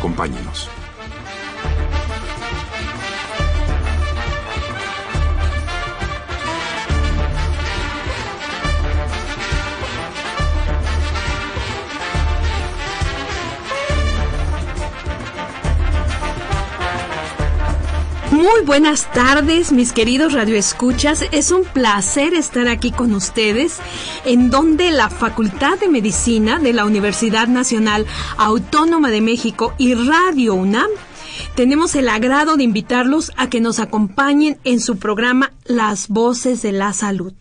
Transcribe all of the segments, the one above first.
Acompáñenos. Buenas tardes, mis queridos radioescuchas. Es un placer estar aquí con ustedes, en donde la Facultad de Medicina de la Universidad Nacional Autónoma de México y Radio UNAM tenemos el agrado de invitarlos a que nos acompañen en su programa Las Voces de la Salud.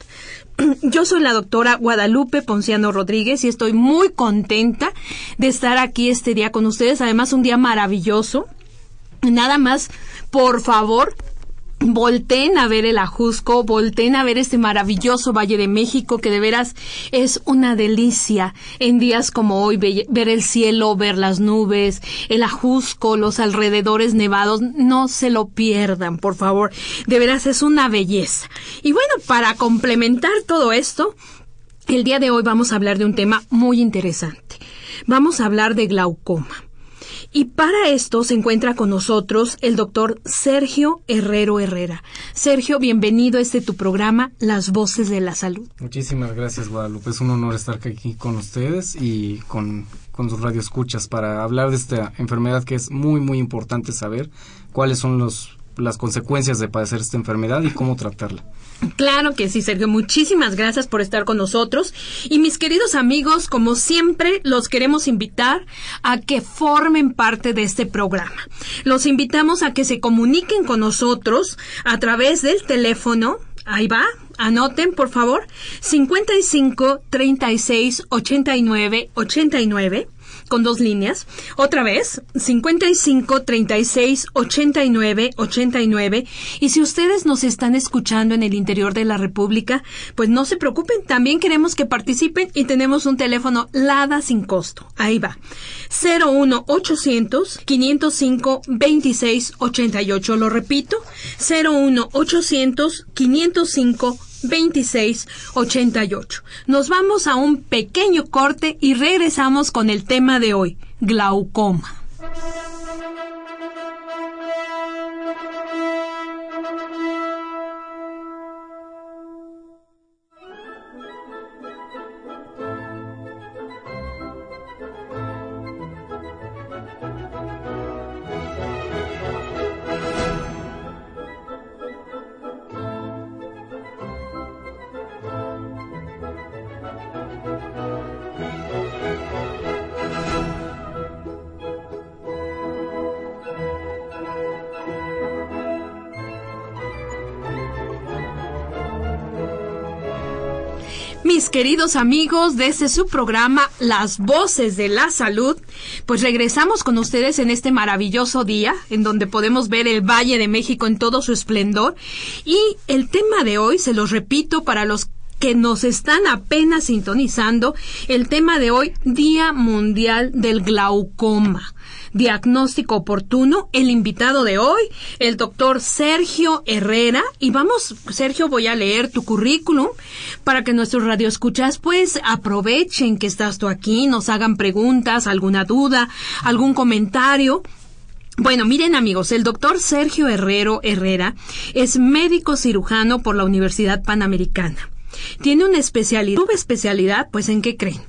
Yo soy la doctora Guadalupe Ponciano Rodríguez y estoy muy contenta de estar aquí este día con ustedes. Además, un día maravilloso. Nada más por favor, volteen a ver el Ajusco, volteen a ver este maravilloso Valle de México que de veras es una delicia en días como hoy ver el cielo, ver las nubes, el Ajusco, los alrededores nevados, no se lo pierdan, por favor, de veras es una belleza. Y bueno, para complementar todo esto, el día de hoy vamos a hablar de un tema muy interesante. Vamos a hablar de glaucoma. Y para esto se encuentra con nosotros el doctor Sergio Herrero Herrera. Sergio, bienvenido a este tu programa, Las Voces de la Salud. Muchísimas gracias, Guadalupe. Es un honor estar aquí con ustedes y con, con sus radioescuchas para hablar de esta enfermedad que es muy, muy importante saber cuáles son los las consecuencias de padecer esta enfermedad y cómo tratarla. Claro que sí, Sergio. Muchísimas gracias por estar con nosotros. Y mis queridos amigos, como siempre, los queremos invitar a que formen parte de este programa. Los invitamos a que se comuniquen con nosotros a través del teléfono. Ahí va, anoten por favor 55 36 89 89 con dos líneas. Otra vez, 55 36 89 89. Y si ustedes nos están escuchando en el interior de la República, pues no se preocupen, también queremos que participen y tenemos un teléfono LADA sin costo. Ahí va. 01 800 505 26 88. Lo repito, 01 800 505 2688. Nos vamos a un pequeño corte y regresamos con el tema de hoy, glaucoma. Mis queridos amigos, desde su programa Las Voces de la Salud, pues regresamos con ustedes en este maravilloso día, en donde podemos ver el Valle de México en todo su esplendor. Y el tema de hoy, se los repito para los que nos están apenas sintonizando, el tema de hoy, Día Mundial del Glaucoma diagnóstico oportuno. El invitado de hoy, el doctor Sergio Herrera. Y vamos, Sergio, voy a leer tu currículum para que nuestros radioescuchas pues aprovechen que estás tú aquí, nos hagan preguntas, alguna duda, algún comentario. Bueno, miren amigos, el doctor Sergio Herrero Herrera es médico cirujano por la Universidad Panamericana. Tiene una especialidad. ¿Tuve especialidad? Pues en qué creen?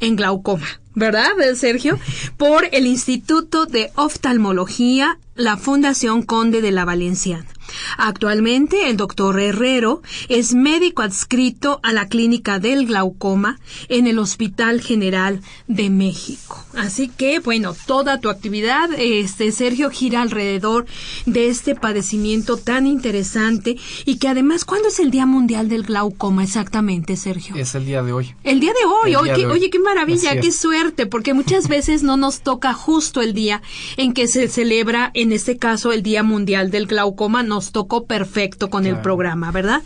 En glaucoma. ¿verdad, Sergio? Por el Instituto de Oftalmología, la Fundación Conde de la Valenciana. Actualmente el doctor Herrero es médico adscrito a la clínica del glaucoma en el Hospital General de México. Así que, bueno, toda tu actividad, este Sergio, gira alrededor de este padecimiento tan interesante y que además, ¿cuándo es el Día Mundial del Glaucoma exactamente, Sergio? Es el día de hoy. El día de hoy, oye, oye, qué maravilla, qué suerte, porque muchas veces no nos toca justo el día en que se celebra, en este caso, el Día Mundial del Glaucoma, nos tocó perfecto con el programa, ¿verdad?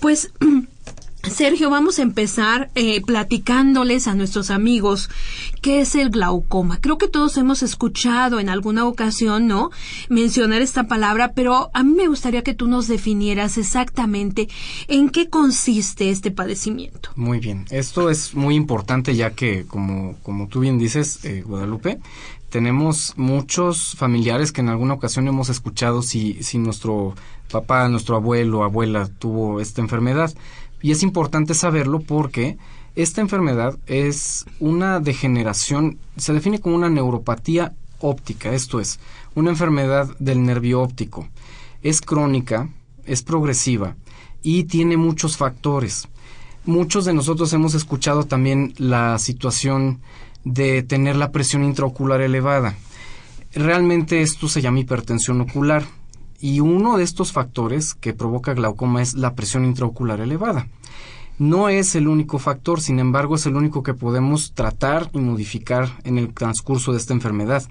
Pues Sergio, vamos a empezar eh, platicándoles a nuestros amigos qué es el glaucoma. Creo que todos hemos escuchado en alguna ocasión, ¿no? Mencionar esta palabra, pero a mí me gustaría que tú nos definieras exactamente en qué consiste este padecimiento. Muy bien. Esto es muy importante ya que, como, como tú bien dices, eh, Guadalupe, tenemos muchos familiares que en alguna ocasión hemos escuchado si, si nuestro papá, nuestro abuelo, abuela tuvo esta enfermedad. Y es importante saberlo porque esta enfermedad es una degeneración, se define como una neuropatía óptica, esto es, una enfermedad del nervio óptico. Es crónica, es progresiva y tiene muchos factores. Muchos de nosotros hemos escuchado también la situación de tener la presión intraocular elevada. Realmente esto se llama hipertensión ocular y uno de estos factores que provoca glaucoma es la presión intraocular elevada. No es el único factor, sin embargo es el único que podemos tratar y modificar en el transcurso de esta enfermedad.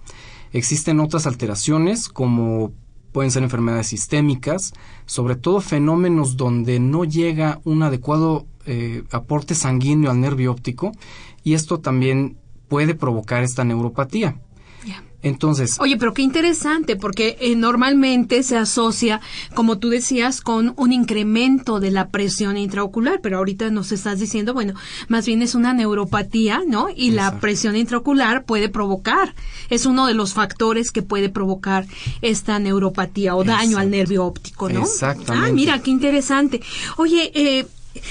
Existen otras alteraciones como pueden ser enfermedades sistémicas, sobre todo fenómenos donde no llega un adecuado eh, aporte sanguíneo al nervio óptico y esto también puede provocar esta neuropatía. Entonces. Oye, pero qué interesante, porque eh, normalmente se asocia, como tú decías, con un incremento de la presión intraocular, pero ahorita nos estás diciendo, bueno, más bien es una neuropatía, ¿no? Y la presión intraocular puede provocar, es uno de los factores que puede provocar esta neuropatía o daño al nervio óptico, ¿no? Exactamente. Ah, mira, qué interesante. Oye, eh,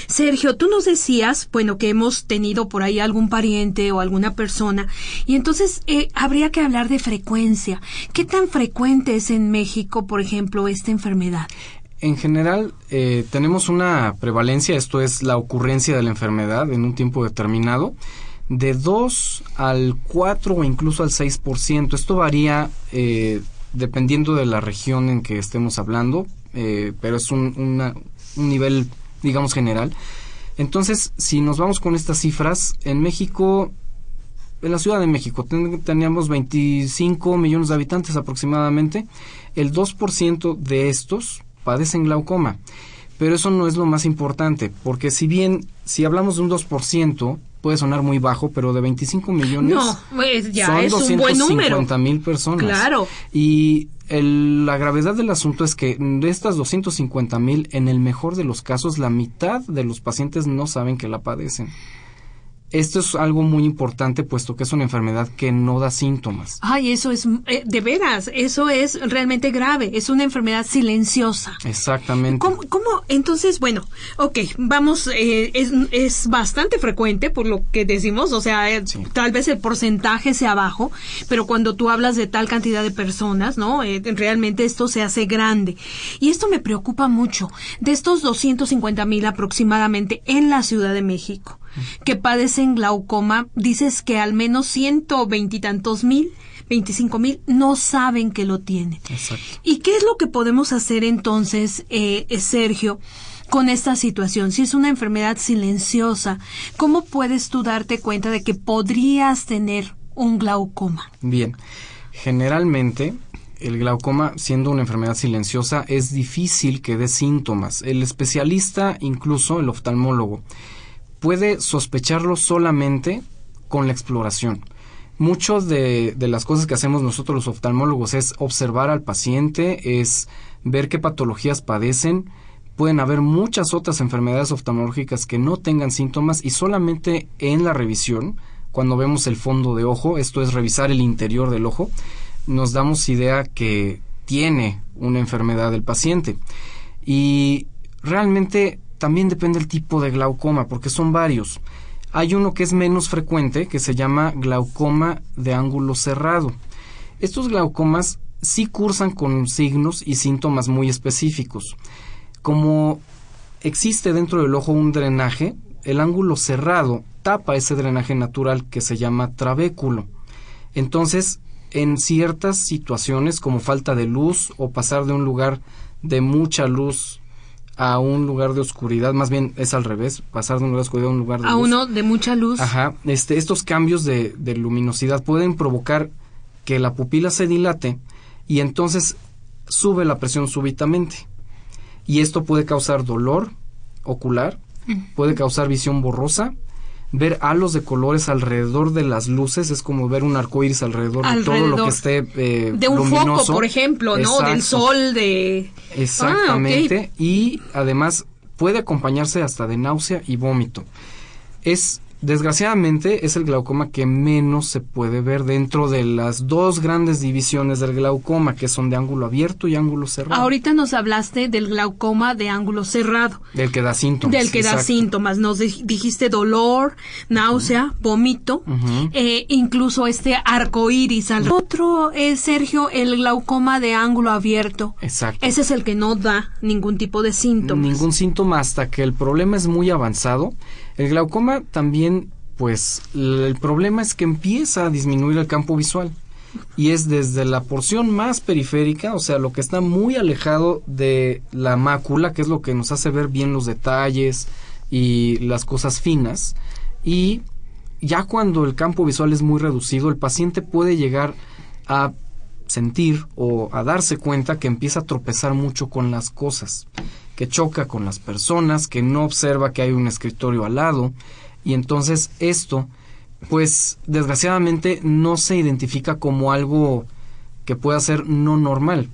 Sergio, tú nos decías, bueno, que hemos tenido por ahí algún pariente o alguna persona, y entonces eh, habría que hablar de frecuencia. ¿Qué tan frecuente es en México, por ejemplo, esta enfermedad? En general, eh, tenemos una prevalencia, esto es la ocurrencia de la enfermedad en un tiempo determinado, de 2 al 4 o incluso al 6%. Esto varía eh, dependiendo de la región en que estemos hablando, pero es un nivel digamos, general. Entonces, si nos vamos con estas cifras, en México, en la Ciudad de México, teníamos 25 millones de habitantes aproximadamente. El 2% de estos padecen glaucoma. Pero eso no es lo más importante, porque si bien, si hablamos de un 2%, puede sonar muy bajo, pero de 25 millones no, pues ya son es un buen número. mil personas. Claro. Y la gravedad del asunto es que de estas 250 mil, en el mejor de los casos, la mitad de los pacientes no saben que la padecen. Esto es algo muy importante puesto que es una enfermedad que no da síntomas. Ay, eso es, eh, de veras, eso es realmente grave, es una enfermedad silenciosa. Exactamente. ¿Cómo, entonces, bueno, ok, vamos, eh, es, es, bastante frecuente por lo que decimos, o sea, eh, tal vez el porcentaje sea bajo, pero cuando tú hablas de tal cantidad de personas, ¿no? realmente esto se hace grande. Y esto me preocupa mucho. De estos 250 mil aproximadamente en la Ciudad de México, que padecen glaucoma, dices que al menos ciento veintitantos mil 25 mil no saben que lo tienen. Exacto. ¿Y qué es lo que podemos hacer entonces, eh, Sergio, con esta situación? Si es una enfermedad silenciosa, ¿cómo puedes tú darte cuenta de que podrías tener un glaucoma? Bien, generalmente el glaucoma, siendo una enfermedad silenciosa, es difícil que dé síntomas. El especialista, incluso el oftalmólogo, puede sospecharlo solamente con la exploración. Muchos de, de, las cosas que hacemos nosotros los oftalmólogos es observar al paciente, es ver qué patologías padecen. Pueden haber muchas otras enfermedades oftalmológicas que no tengan síntomas y solamente en la revisión, cuando vemos el fondo de ojo, esto es revisar el interior del ojo, nos damos idea que tiene una enfermedad del paciente. Y realmente también depende del tipo de glaucoma, porque son varios. Hay uno que es menos frecuente, que se llama glaucoma de ángulo cerrado. Estos glaucomas sí cursan con signos y síntomas muy específicos. Como existe dentro del ojo un drenaje, el ángulo cerrado tapa ese drenaje natural que se llama trabéculo. Entonces, en ciertas situaciones como falta de luz o pasar de un lugar de mucha luz a un lugar de oscuridad, más bien es al revés, pasar de un lugar de oscuridad a un lugar de a uno de mucha luz. Ajá, este, estos cambios de, de luminosidad pueden provocar que la pupila se dilate y entonces sube la presión súbitamente. Y esto puede causar dolor ocular, puede causar visión borrosa, ver halos de colores alrededor de las luces, es como ver un arco iris alrededor, de todo lo que esté eh, De un foco, por ejemplo, ¿no? Del sol, de... Exactamente. Ah, y además puede acompañarse hasta de náusea y vómito. Es Desgraciadamente es el glaucoma que menos se puede ver dentro de las dos grandes divisiones del glaucoma, que son de ángulo abierto y ángulo cerrado. Ahorita nos hablaste del glaucoma de ángulo cerrado. Del que da síntomas. Del que da síntomas. Nos dijiste dolor, náusea, vómito, eh, incluso este arco iris. Otro es, Sergio, el glaucoma de ángulo abierto. Exacto. Ese es el que no da ningún tipo de síntomas. Ningún síntoma hasta que el problema es muy avanzado el glaucoma también, pues el problema es que empieza a disminuir el campo visual. Y es desde la porción más periférica, o sea, lo que está muy alejado de la mácula, que es lo que nos hace ver bien los detalles y las cosas finas, y ya cuando el campo visual es muy reducido, el paciente puede llegar a sentir o a darse cuenta que empieza a tropezar mucho con las cosas que choca con las personas, que no observa que hay un escritorio al lado y entonces esto pues desgraciadamente no se identifica como algo que pueda ser no normal.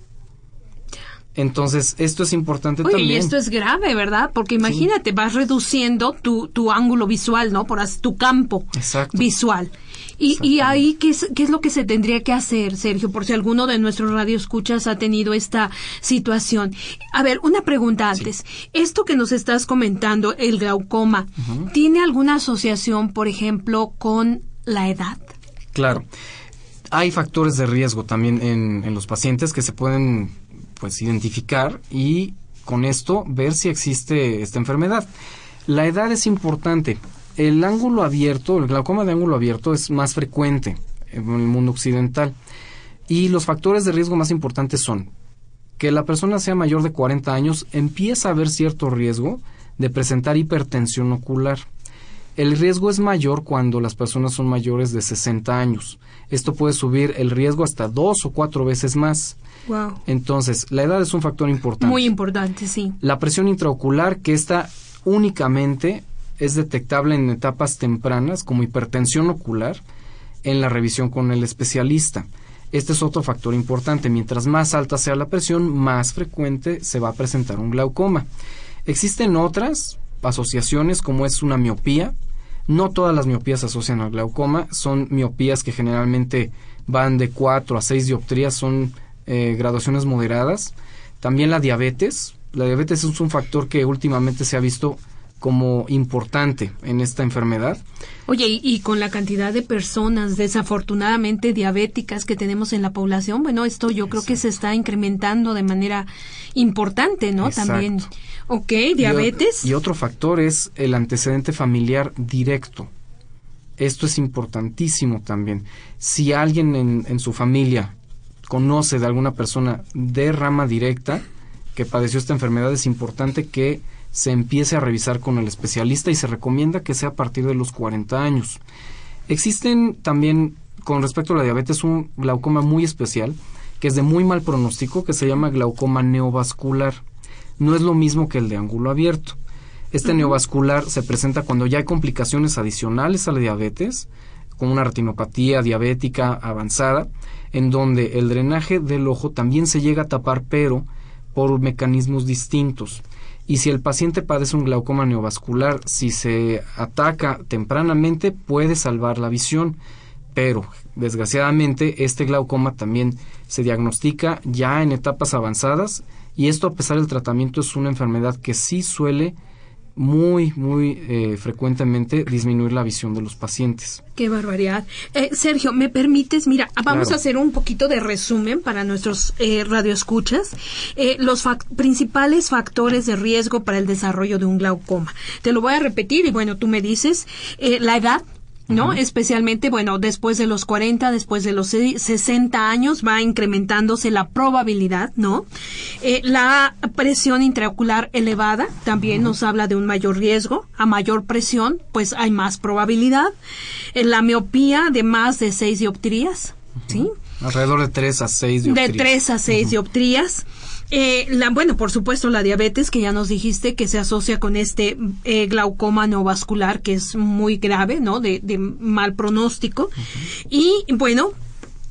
Entonces, esto es importante también. Y esto es grave, ¿verdad? Porque imagínate, vas reduciendo tu, tu ángulo visual, ¿no? Por tu campo visual. Y, y ahí, ¿qué es, ¿qué es lo que se tendría que hacer, Sergio? Por si alguno de nuestros radioescuchas ha tenido esta situación. A ver, una pregunta antes. Esto que nos estás comentando, el glaucoma, ¿tiene alguna asociación, por ejemplo, con la edad? Claro. Hay factores de riesgo también en, en los pacientes que se pueden pues identificar y con esto ver si existe esta enfermedad. La edad es importante el ángulo abierto, el glaucoma de ángulo abierto es más frecuente en el mundo occidental. Y los factores de riesgo más importantes son que la persona sea mayor de 40 años, empieza a haber cierto riesgo de presentar hipertensión ocular. El riesgo es mayor cuando las personas son mayores de 60 años. Esto puede subir el riesgo hasta dos o cuatro veces más. Wow. Entonces, la edad es un factor importante. Muy importante, sí. La presión intraocular, que está únicamente es detectable en etapas tempranas como hipertensión ocular en la revisión con el especialista. Este es otro factor importante. Mientras más alta sea la presión, más frecuente se va a presentar un glaucoma. Existen otras asociaciones como es una miopía. No todas las miopías se asocian al glaucoma. Son miopías que generalmente van de 4 a 6 dioptrías. Son eh, graduaciones moderadas. También la diabetes. La diabetes es un factor que últimamente se ha visto como importante en esta enfermedad. Oye, y, con la cantidad de personas desafortunadamente diabéticas que tenemos en la población, bueno, esto yo creo que se está incrementando de manera importante, ¿no? También. Ok, diabetes. Y, otro factor es el antecedente familiar directo. Esto es importantísimo también. Si alguien en, en su familia conoce de alguna persona de rama directa que padeció esta enfermedad, es importante que se empiece a revisar con el especialista y se recomienda que sea a partir de los 40 años. Existen también, con respecto a la diabetes, un glaucoma muy especial, que es de muy mal pronóstico, que se llama glaucoma neovascular. No es lo mismo que el de ángulo abierto. Este neovascular se presenta cuando ya hay complicaciones adicionales a la diabetes, como una retinopatía diabética avanzada, en donde el drenaje del ojo también se llega a tapar, pero por mecanismos distintos. Y si el paciente padece un glaucoma neovascular, si se ataca tempranamente, puede salvar la visión. Pero, desgraciadamente, este glaucoma también se diagnostica ya en etapas avanzadas y esto a pesar del tratamiento es una enfermedad que sí suele muy, muy eh, frecuentemente disminuir la visión de los pacientes. Qué barbaridad. Eh, Sergio, ¿me permites? Mira, vamos a hacer un poquito de resumen para nuestros eh, radioescuchas. Eh, los principales factores de riesgo para el desarrollo de un glaucoma. Te lo voy a repetir y bueno, tú me dices, eh, la edad, ¿no? Especialmente, bueno, después de los 40, después de los 60 años va incrementándose la probabilidad, ¿no? Eh, la presión intraocular elevada también nos habla de un mayor riesgo. A mayor presión, pues hay más probabilidad. Eh, la miopía de más de 6 dioptrías, ¿sí? Alrededor de 3 a 6 dioptrías. De 3 a 6 dioptrías. Eh, la, bueno, por supuesto, la diabetes, que ya nos dijiste que se asocia con este eh, glaucoma neovascular, que es muy grave, ¿no? De, de mal pronóstico. Y, bueno,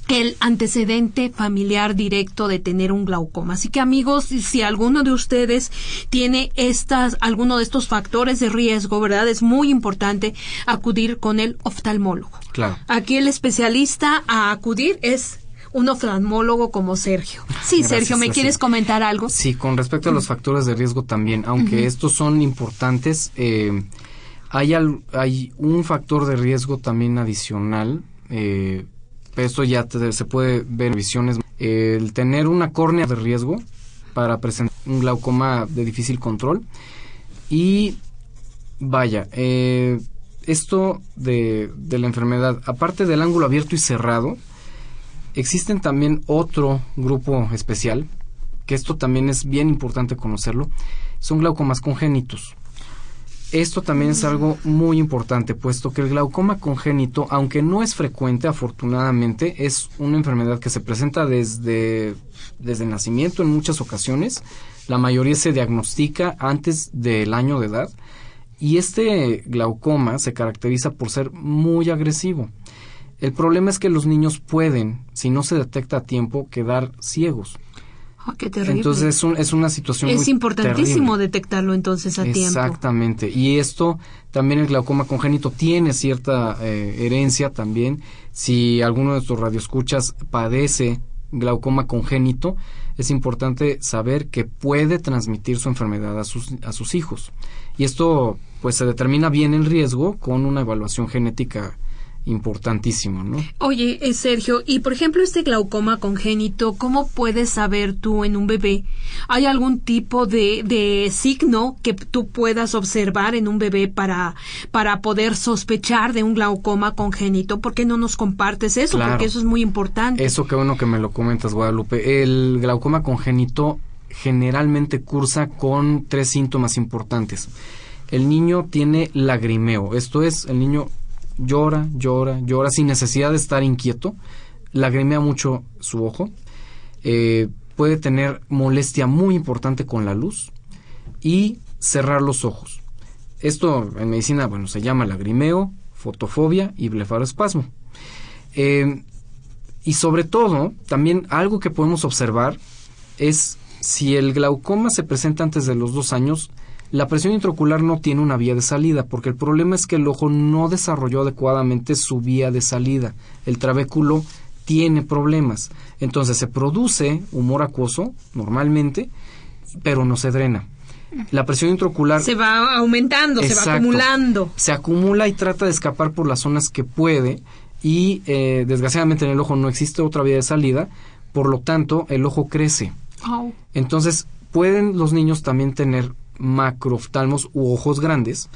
el antecedente familiar directo de tener un glaucoma. Así que amigos, si alguno de ustedes tiene estas, alguno de estos factores de riesgo, ¿verdad? Es muy importante acudir con el oftalmólogo. Claro. Aquí el especialista a acudir es un oftalmólogo como Sergio. Sí, Gracias, Sergio, ¿me quieres comentar algo? Sí, con respecto a los factores de riesgo también, aunque estos son importantes, eh, hay, al- hay un factor de riesgo también adicional. Eh, esto ya te- se puede ver en visiones. Eh, el tener una córnea de riesgo para presentar un glaucoma de difícil control. Y vaya, eh, esto de, de la enfermedad, aparte del ángulo abierto y cerrado, existen también otro grupo especial, que esto también es bien importante conocerlo, son glaucomas congénitos. Esto también es algo muy importante, puesto que el glaucoma congénito, aunque no es frecuente, afortunadamente, es una enfermedad que se presenta desde, desde el nacimiento en muchas ocasiones. La mayoría se diagnostica antes del año de edad. Y este glaucoma se caracteriza por ser muy agresivo. El problema es que los niños pueden, si no se detecta a tiempo, quedar ciegos. Ah, qué terrible. Entonces es, un- es una situación es muy importantísimo terrible. detectarlo entonces a tiempo. Exactamente. Y esto también el glaucoma congénito tiene cierta eh, herencia también. Si alguno de nuestros radioescuchas padece glaucoma congénito, es importante saber que puede transmitir su enfermedad a sus, a sus hijos. Y esto pues se determina bien el riesgo con una evaluación genética importantísima, ¿no? Oye, eh, Sergio, y por ejemplo este glaucoma congénito, ¿cómo puedes saber tú en un bebé? ¿Hay algún tipo de, de signo que tú puedas observar en un bebé para, para poder sospechar de un glaucoma congénito? ¿Por qué no nos compartes eso? Claro. Porque eso es muy importante. Eso qué bueno que me lo comentas, Guadalupe. El glaucoma congénito generalmente cursa con tres síntomas importantes. El niño tiene lagrimeo, esto es, el niño llora, llora, llora sin necesidad de estar inquieto, lagrimea mucho su ojo, eh, puede tener molestia muy importante con la luz y cerrar los ojos. Esto en medicina, bueno, se llama lagrimeo, fotofobia y blefaroespasmo. Eh, y sobre todo, también algo que podemos observar es si el glaucoma se presenta antes de los dos años, la presión intraocular no tiene una vía de salida, porque el problema es que el ojo no desarrolló adecuadamente su vía de salida. El trabéculo tiene problemas. Entonces se produce humor acuoso normalmente, pero no se drena. La presión intraocular Se va aumentando, se va acumulando. se acumula y trata de escapar por las zonas que puede y eh, desgraciadamente en el ojo no existe otra vía de salida, por lo tanto el ojo crece. Entonces pueden los niños también tener macrooftalmos u ojos grandes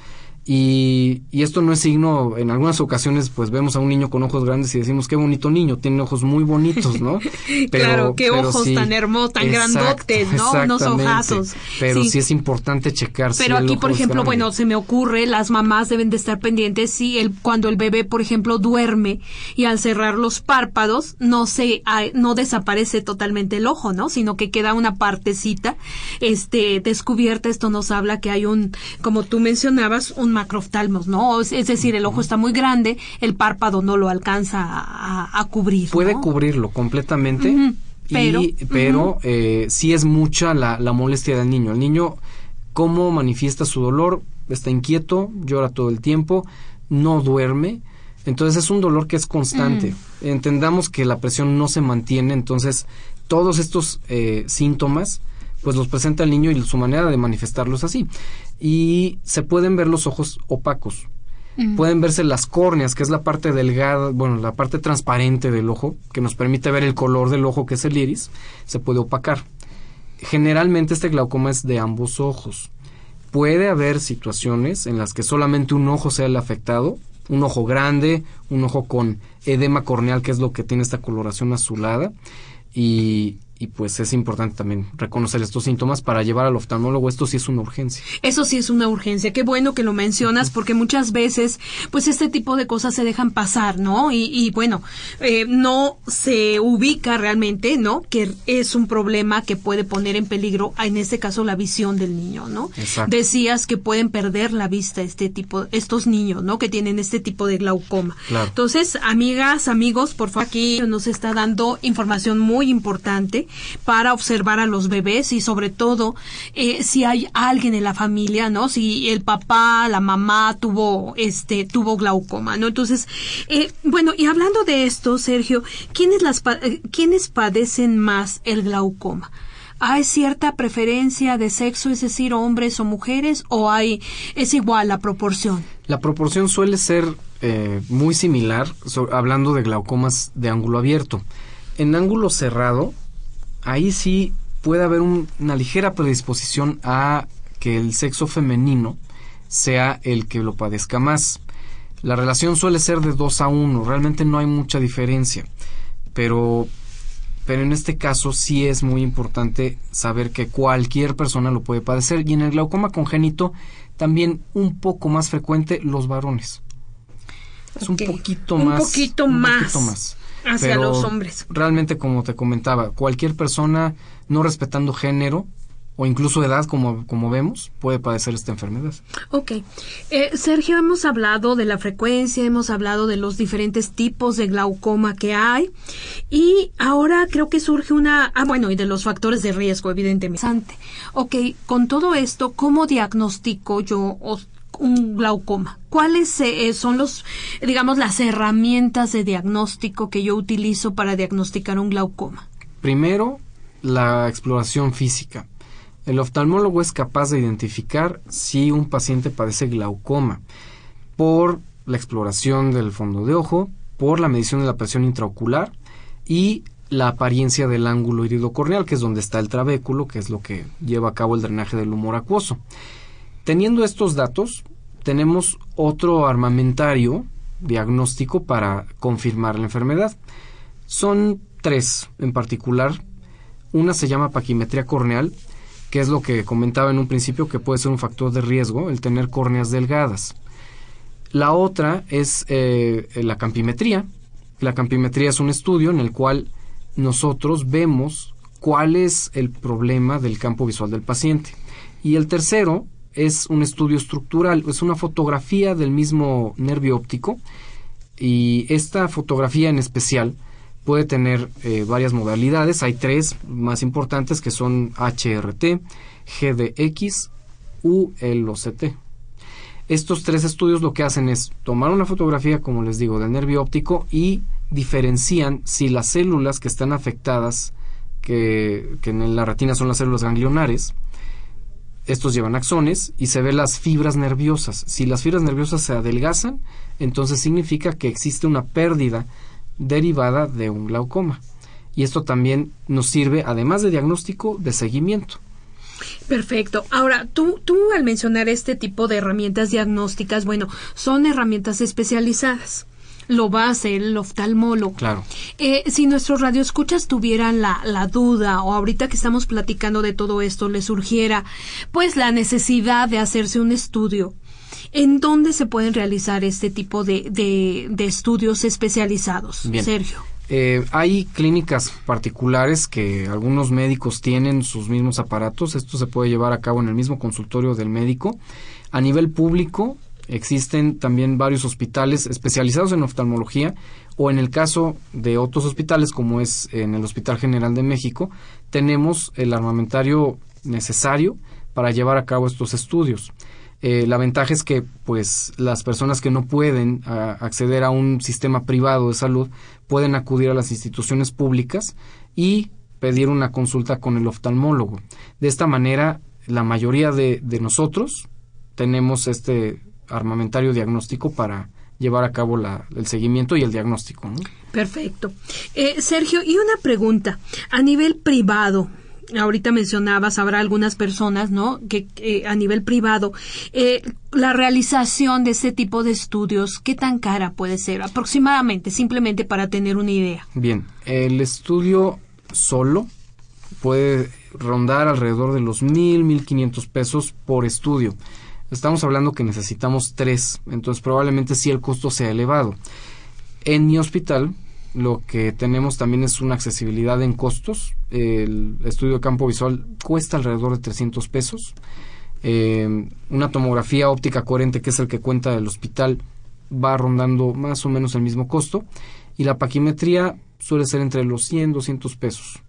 y, y esto no es signo, en algunas ocasiones pues vemos a un niño con ojos grandes y decimos qué bonito niño, tiene ojos muy bonitos, ¿no? Claro, qué ojos tan hermosos, tan grandotes, ¿no? Unos ojazos. Pero Sí. sí. es importante checar si Pero aquí, por ejemplo, grande. bueno, se me ocurre, las mamás deben de estar pendientes si el, cuando el bebé, por ejemplo, duerme y al cerrar los párpados no se, no desaparece totalmente el ojo, ¿no? Sino que queda una partecita, este, descubierta. Esto nos habla que hay un, como tú mencionabas, un macrooftalmos, ¿no? Es, es decir, el ojo está muy grande, el párpado no lo alcanza a, cubrir. Puede ¿no? cubrirlo completamente, pero- y, pero eh, sí es mucha la, la molestia del niño. El niño, ¿cómo manifiesta su dolor? Está inquieto, llora todo el tiempo, no duerme. Entonces es un dolor que es constante. Mm. Entendamos que la presión no se mantiene, entonces todos estos eh, síntomas pues los presenta el niño y su manera de manifestarlos así. Y se pueden ver los ojos opacos. Pueden verse las córneas, que es la parte delgada, bueno, la parte transparente del ojo, que nos permite ver el color del ojo, que es el iris, se puede opacar. Generalmente este glaucoma es de ambos ojos. Puede haber situaciones en las que solamente un ojo sea el afectado, un ojo grande, un ojo con edema corneal, que es lo que tiene esta coloración azulada, y, y pues es importante también reconocer estos síntomas para llevar al oftalmólogo. Esto sí es una urgencia. Eso sí es una urgencia. Qué bueno que lo mencionas porque muchas veces pues este tipo de cosas se dejan pasar, ¿no? Y, bueno, eh, no se ubica realmente, ¿no? Que es un problema que puede poner en peligro, en este caso, la visión del niño, ¿no? Exacto. Decías que pueden perder la vista este tipo, estos niños, ¿no? Que tienen este tipo de glaucoma. Claro. Entonces, amigas, amigos, por favor, aquí nos está dando información muy importante para observar a los bebés y sobre todo eh, si hay alguien en la familia, ¿no? Si el papá, la mamá tuvo este tuvo glaucoma, ¿no? Entonces, eh, bueno, y hablando de esto, Sergio, ¿quiénes las eh, quiénes padecen más el glaucoma? ¿Hay cierta preferencia de sexo, es decir, hombres o mujeres, o hay es igual la proporción? La proporción suele ser muy similar, hablando de glaucomas de ángulo abierto. En ángulo cerrado, ahí sí puede haber una ligera predisposición a que el sexo femenino sea el que lo padezca más. La relación suele ser de 2 a 1, realmente no hay mucha diferencia, pero, pero en este caso sí es muy importante saber que cualquier persona lo puede padecer y en el glaucoma congénito también un poco más frecuente los varones. Es un poquito más. Un poquito más. Un poquito más hacia los hombres. Realmente, como te comentaba, cualquier persona no respetando género o incluso edad, como, como vemos, puede padecer esta enfermedad. Ok. Eh, Sergio, hemos hablado de la frecuencia, hemos hablado de los diferentes tipos de glaucoma que hay y ahora creo que surge una... Ah, bueno, y de los factores de riesgo, evidentemente. Ok, con todo esto, ¿cómo diagnostico yo un glaucoma? ¿Cuáles eh, son los, digamos, las herramientas de diagnóstico que yo utilizo para diagnosticar un glaucoma? Primero, la exploración física. El oftalmólogo es capaz de identificar si un paciente padece glaucoma por la exploración del fondo de ojo, por la medición de la presión intraocular y la apariencia del ángulo iridocorneal, que es donde está el trabéculo, que es lo que lleva a cabo el drenaje del humor acuoso. Teniendo estos datos, tenemos otro armamentario diagnóstico para confirmar la enfermedad. Son tres en particular. Una se llama paquimetría corneal, que es lo que comentaba en un principio que puede ser un factor de riesgo el tener córneas delgadas. La otra es eh, la campimetría. La campimetría es un estudio en el cual nosotros vemos cuál es el problema del campo visual del paciente. Y el tercero es un estudio estructural, es una fotografía del mismo nervio óptico y esta fotografía en especial puede tener eh, varias modalidades, hay tres más importantes que son HRT, GDX, ULOCT. Estos tres estudios lo que hacen es tomar una fotografía, como les digo, del nervio óptico y diferencian si las células que están afectadas, que, que en la retina son las células ganglionares, estos llevan axones y se ven las fibras nerviosas. Si las fibras nerviosas se adelgazan, entonces significa que existe una pérdida derivada de un glaucoma. Y esto también nos sirve, además de diagnóstico, de seguimiento. Perfecto. Ahora, tú, tú al mencionar este tipo de herramientas diagnósticas, bueno, son herramientas especializadas lo va a hacer el oftalmólogo. Claro. Eh, si nuestros radioescuchas tuvieran la, la duda o ahorita que estamos platicando de todo esto les surgiera pues la necesidad de hacerse un estudio, ¿en dónde se pueden realizar este tipo de, de, estudios especializados? Sergio. Eh, hay clínicas particulares que algunos médicos tienen sus mismos aparatos. Esto se puede llevar a cabo en el mismo consultorio del médico. A nivel público, Existen también varios hospitales especializados en oftalmología o en el caso de otros hospitales como es en el Hospital General de México, tenemos el armamentario necesario para llevar a cabo estos estudios. Eh, la ventaja es que pues las personas que no pueden acceder a un sistema privado de salud pueden acudir a las instituciones públicas y pedir una consulta con el oftalmólogo. De esta manera, la mayoría de nosotros tenemos este armamentario diagnóstico para llevar a cabo la, el seguimiento y el diagnóstico. Perfecto. Eh, Sergio, y una pregunta. A nivel privado, ahorita mencionabas, habrá algunas personas, ¿no? Que a nivel privado, eh, la realización de ese tipo de estudios, ¿qué tan cara puede ser? Aproximadamente, simplemente para tener una idea. Bien, el estudio solo puede rondar alrededor de los mil, mil quinientos pesos por estudio. Estamos hablando que necesitamos tres, entonces probablemente sí el costo sea elevado. En mi hospital lo que tenemos también es una accesibilidad en costos. El estudio de campo visual cuesta alrededor de 300 pesos. Eh, una tomografía óptica coherente, que es el que cuenta el hospital, va rondando más o menos el mismo costo. Y la paquimetría suele ser entre los 100 200 pesos.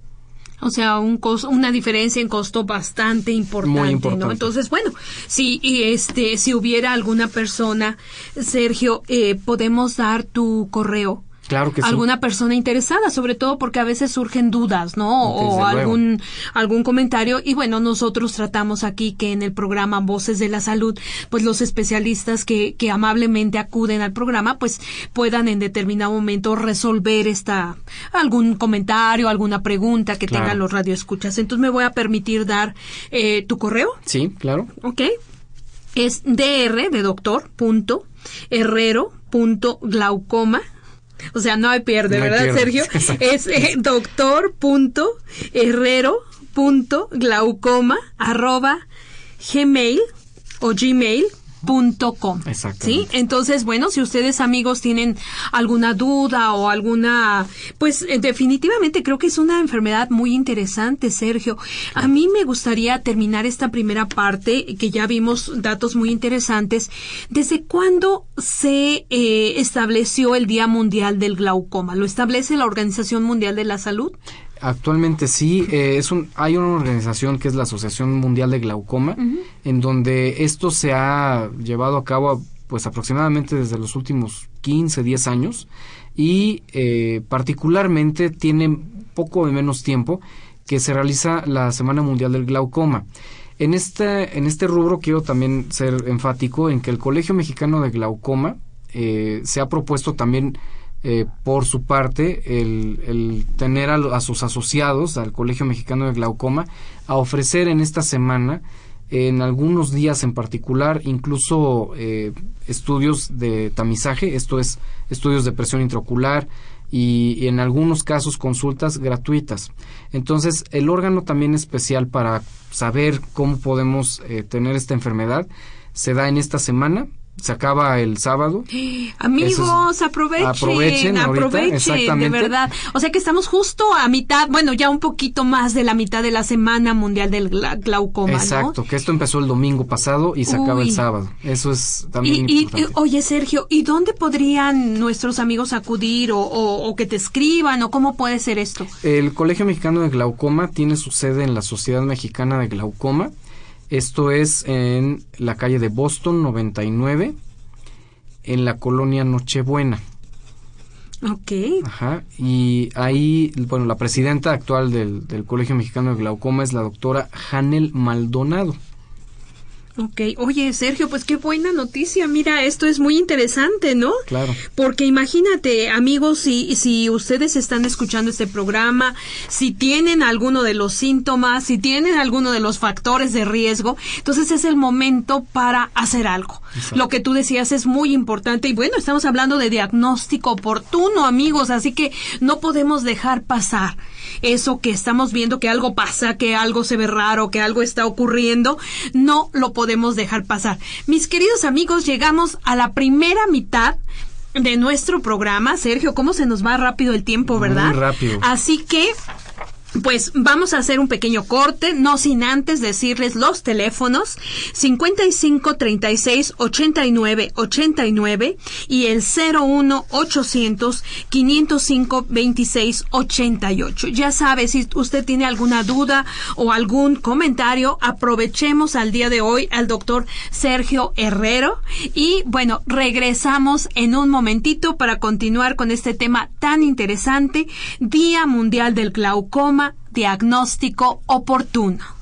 O sea, un costo, una diferencia en costo bastante importante, Muy importante. ¿no? Entonces, bueno, si este, si hubiera alguna persona, Sergio, eh, podemos dar tu correo Claro que sí. alguna persona interesada, sobre todo porque a veces surgen dudas, ¿no? Desde o luego. algún algún comentario y bueno, nosotros tratamos aquí que en el programa Voces de la Salud, pues los especialistas que que amablemente acuden al programa, pues puedan en determinado momento resolver esta algún comentario, alguna pregunta que Claro. tengan los radioescuchas. Entonces me voy a permitir dar eh, tu correo. Sí, claro. ¿ok? Es dr de doctor punto herrero punto glaucoma. O sea, no hay pierde, No hay ¿verdad, pierde. Sergio? Es eh, doctor punto herrero punto glaucoma arroba gmail o gmail com. ¿Sí? Entonces, bueno, si ustedes amigos tienen alguna duda o alguna, pues eh, definitivamente creo que es una enfermedad muy interesante, Sergio. A mí me gustaría terminar esta primera parte, que ya vimos datos muy interesantes. ¿Desde cuándo se eh, estableció el Día Mundial del Glaucoma? ¿Lo establece la Organización Mundial de la Salud? Actualmente sí, eh, es un, hay una organización que es la Asociación Mundial de Glaucoma, en donde esto se ha llevado a cabo pues aproximadamente desde los últimos 15, 10 años y eh, particularmente tiene poco de menos tiempo que se realiza la Semana Mundial del Glaucoma. En este, en este rubro quiero también ser enfático en que el Colegio Mexicano de Glaucoma eh, se ha propuesto también eh, por su parte el, tener a, a sus asociados al Colegio Mexicano de Glaucoma a ofrecer en esta semana en algunos días en particular incluso eh, estudios de tamizaje, esto es estudios de presión intraocular y, y en algunos casos consultas gratuitas. Entonces el órgano también especial para saber cómo podemos eh, tener esta enfermedad se da en esta semana, se acaba el sábado. Amigos, aprovechen, aprovechen ahorita, aprovechen, de verdad. O sea que estamos justo a mitad, bueno, ya un poquito más de la mitad de la Semana Mundial del gla- Glaucoma, ¿no? Exacto, que esto empezó el domingo pasado y se acaba el sábado. Eso es Y, también y- y, importante. oye, Sergio, ¿y dónde podrían nuestros amigos acudir o, o- o que te escriban o cómo puede ser esto? El Colegio Mexicano de Glaucoma tiene su sede en la Sociedad Mexicana de Glaucoma. Esto es en la calle de Boston 99, en la colonia Nochebuena. Ok. Ajá. Y ahí, bueno, la presidenta actual del, del Colegio Mexicano de Glaucoma es la doctora Janel Maldonado. Ok, oye Sergio, pues qué buena noticia. Mira, esto es muy interesante, ¿no? Claro. Porque imagínate, amigos, si, si ustedes están escuchando este programa, si tienen alguno de los síntomas, si tienen alguno de los factores de riesgo, entonces es el momento para hacer algo. Lo que tú decías es muy importante y bueno, estamos hablando de diagnóstico oportuno, amigos, así que no podemos dejar pasar eso que estamos viendo que algo pasa, que algo se ve raro, que algo está ocurriendo, no lo podemos dejar pasar. Mis queridos amigos, llegamos a la primera mitad de nuestro programa. Sergio, ¿cómo se nos va rápido el tiempo, Muy verdad? rápido. Así que pues vamos a hacer un pequeño corte, no sin antes decirles los teléfonos 55 36 89 89 y el 01 800 505 26 88. Ya sabe, si usted tiene alguna duda o algún comentario, aprovechemos al día de hoy al doctor Sergio Herrero y bueno, regresamos en un momentito para continuar con este tema tan interesante, Día Mundial del Glaucoma diagnóstico oportuno.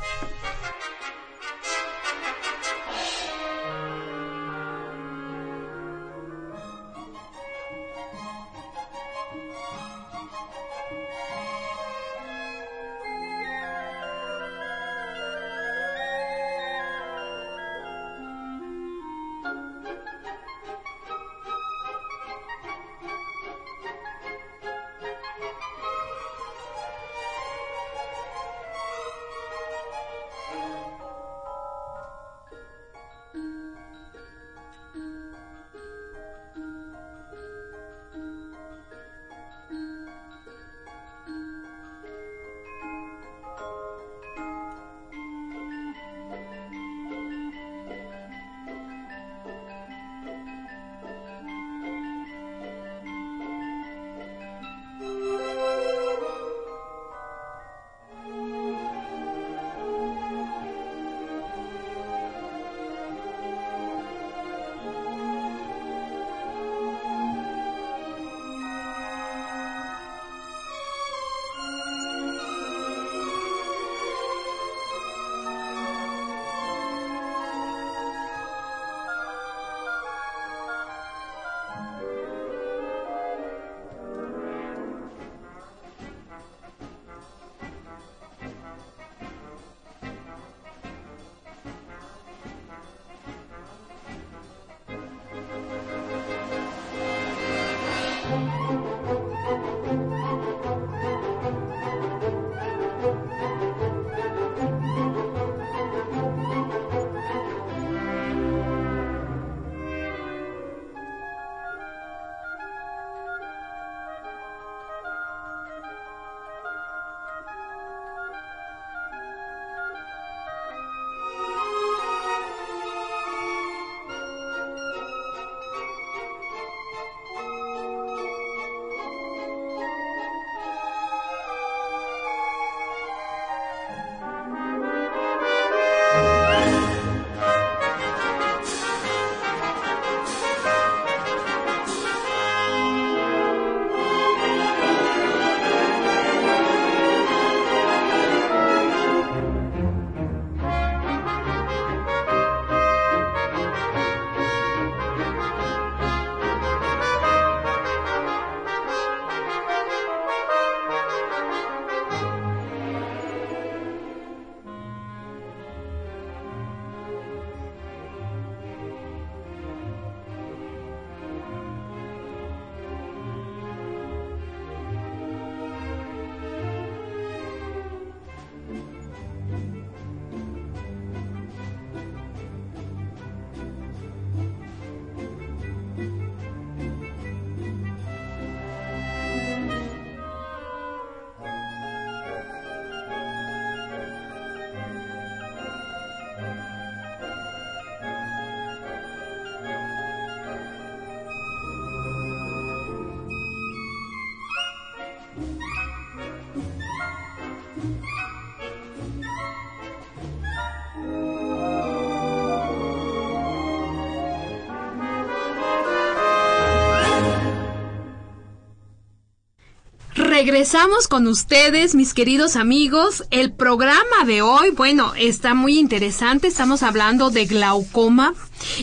Regresamos con ustedes, mis queridos amigos. El programa de hoy, bueno, está muy interesante. Estamos hablando de glaucoma.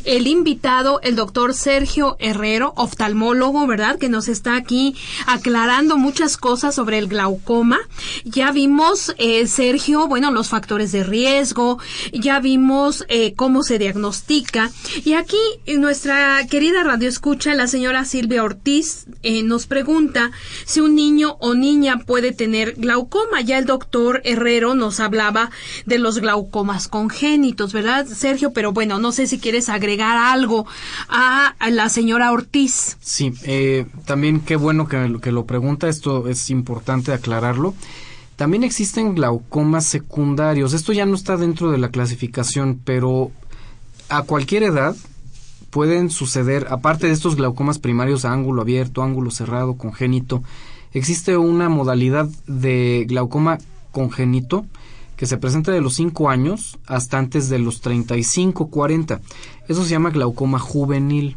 El invitado, el doctor Sergio Herrero, oftalmólogo, ¿verdad? Que nos está aquí aclarando muchas cosas sobre el glaucoma. Ya vimos, eh, Sergio, bueno, los factores de riesgo. Ya vimos eh, cómo se diagnostica. Y aquí nuestra querida radio escucha, la señora Silvia Ortiz, eh, nos pregunta si un niño o niña puede tener glaucoma. Ya el doctor Herrero nos hablaba de los glaucomas congénitos, ¿verdad, Sergio? Pero bueno, no sé si quieres agregar algo a, la señora Ortiz. Sí, eh, también qué bueno que, que lo pregunta, esto es importante aclararlo. También existen glaucomas secundarios. Esto ya no está dentro de la clasificación, pero a cualquier edad pueden suceder, aparte de estos glaucomas primarios a ángulo abierto, ángulo cerrado, congénito, existe una modalidad de glaucoma congénito que se presenta de los 5 años hasta antes de los 35, 40. Eso se llama glaucoma juvenil.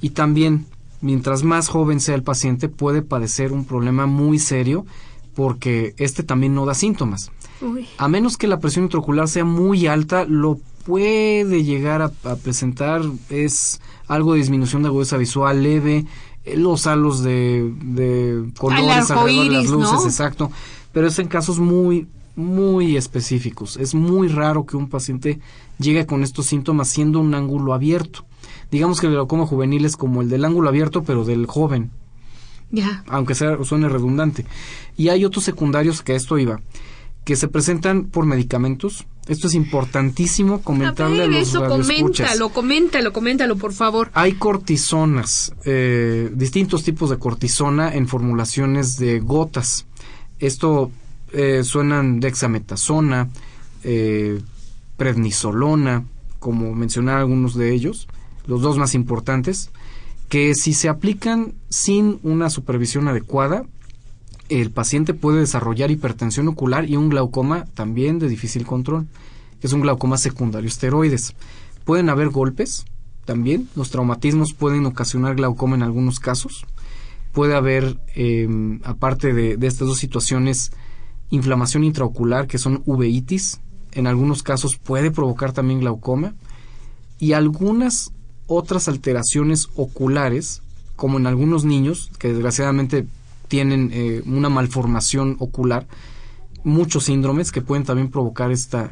Y también, mientras más joven sea el paciente, puede padecer un problema muy serio porque este también no da síntomas. Uy. A menos que la presión intraocular sea muy alta, lo puede llegar a, a presentar es algo de disminución de agudeza visual leve, eh, los halos de, de colores alrededor de las luces, ¿no? exacto. Pero es en casos muy, muy específicos. Es muy raro que un paciente llegue con estos síntomas siendo un ángulo abierto. Digamos que el glaucoma juvenil es como el del ángulo abierto, pero del joven Ya. aunque sea, suene redundante. Y hay otros secundarios que a esto iba, que se presentan por medicamentos. Esto es importantísimo A comentarle a, ver, los eso, coméntalo, coméntalo, coméntalo, por favor. Hay cortisonas, eh, distintos tipos de cortisona en formulaciones de gotas. Esto eh, suenan dexametasona, eh, prednisolona, como mencionar algunos de ellos, los dos más importantes, que si se aplican sin una supervisión adecuada, el paciente puede desarrollar hipertensión ocular y un glaucoma también de difícil control, que es un glaucoma secundario esteroides. Pueden haber golpes también, los traumatismos pueden ocasionar glaucoma en algunos casos. Puede haber, eh, aparte de, de estas dos situaciones, inflamación intraocular, que son uveitis. En algunos casos puede provocar también glaucoma. Y algunas otras alteraciones oculares, como en algunos niños, que desgraciadamente tienen eh, una malformación ocular, muchos síndromes que pueden también provocar este